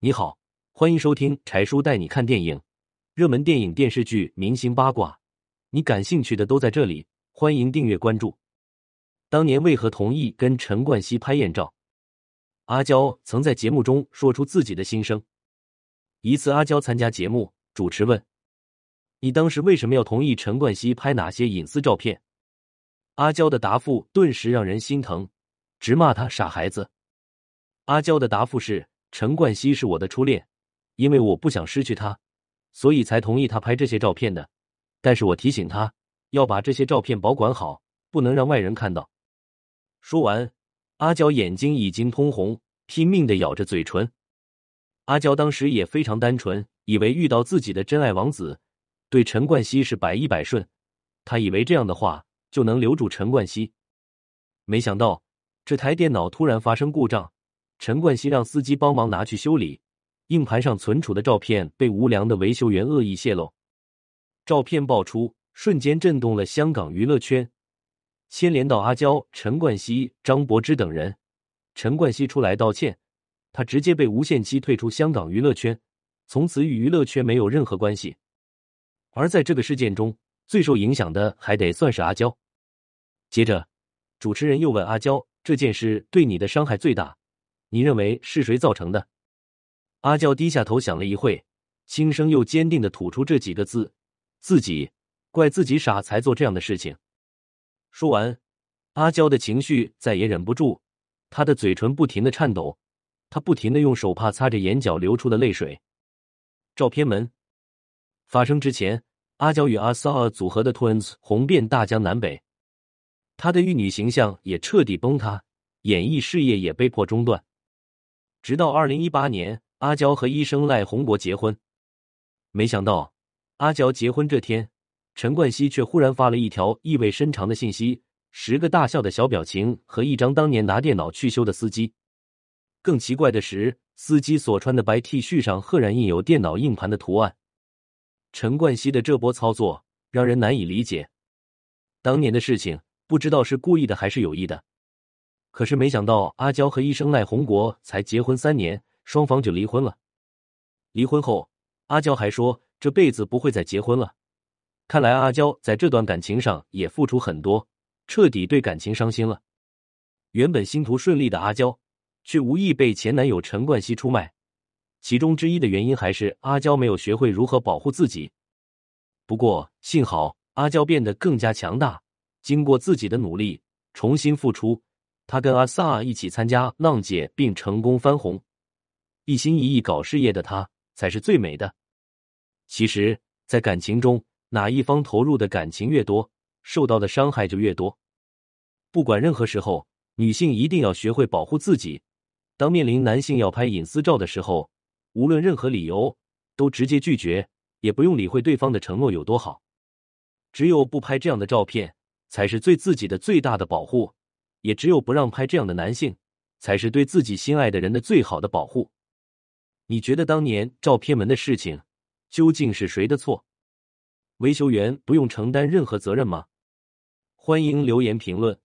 你好，欢迎收听柴叔带你看电影，热门电影、电视剧、明星八卦，你感兴趣的都在这里。欢迎订阅关注。当年为何同意跟陈冠希拍艳照？阿娇曾在节目中说出自己的心声。一次，阿娇参加节目，主持问：“你当时为什么要同意陈冠希拍哪些隐私照片？”阿娇的答复顿时让人心疼，直骂他傻孩子。阿娇的答复是：“陈冠希是我的初恋，因为我不想失去他，所以才同意他拍这些照片的。但是我提醒他。”要把这些照片保管好，不能让外人看到。说完，阿娇眼睛已经通红，拼命的咬着嘴唇。阿娇当时也非常单纯，以为遇到自己的真爱王子，对陈冠希是百依百顺。他以为这样的话就能留住陈冠希。没想到这台电脑突然发生故障，陈冠希让司机帮忙拿去修理，硬盘上存储的照片被无良的维修员恶意泄露，照片爆出。瞬间震动了香港娱乐圈，牵连到阿娇、陈冠希、张柏芝等人。陈冠希出来道歉，他直接被无限期退出香港娱乐圈，从此与娱乐圈没有任何关系。而在这个事件中，最受影响的还得算是阿娇。接着，主持人又问阿娇：“这件事对你的伤害最大，你认为是谁造成的？”阿娇低下头想了一会，轻声又坚定的吐出这几个字：“自己。”怪自己傻才做这样的事情。说完，阿娇的情绪再也忍不住，她的嘴唇不停的颤抖，她不停的用手帕擦着眼角流出的泪水。照片门发生之前，阿娇与阿 Sa 组合的 Twins 红遍大江南北，她的玉女形象也彻底崩塌，演艺事业也被迫中断。直到二零一八年，阿娇和医生赖宏国结婚，没想到阿娇结婚这天。陈冠希却忽然发了一条意味深长的信息，十个大笑的小表情和一张当年拿电脑去修的司机。更奇怪的是，司机所穿的白 T 恤上赫然印有电脑硬盘的图案。陈冠希的这波操作让人难以理解。当年的事情不知道是故意的还是有意的，可是没想到阿娇和医生赖宏国才结婚三年，双方就离婚了。离婚后，阿娇还说这辈子不会再结婚了。看来阿娇在这段感情上也付出很多，彻底对感情伤心了。原本星途顺利的阿娇，却无意被前男友陈冠希出卖。其中之一的原因还是阿娇没有学会如何保护自己。不过幸好阿娇变得更加强大，经过自己的努力重新复出，她跟阿 sa 一起参加浪姐并成功翻红。一心一意搞事业的她才是最美的。其实，在感情中。哪一方投入的感情越多，受到的伤害就越多。不管任何时候，女性一定要学会保护自己。当面临男性要拍隐私照的时候，无论任何理由，都直接拒绝，也不用理会对方的承诺有多好。只有不拍这样的照片，才是对自己的最大的保护；也只有不让拍这样的男性，才是对自己心爱的人的最好的保护。你觉得当年照片门的事情，究竟是谁的错？维修员不用承担任何责任吗？欢迎留言评论。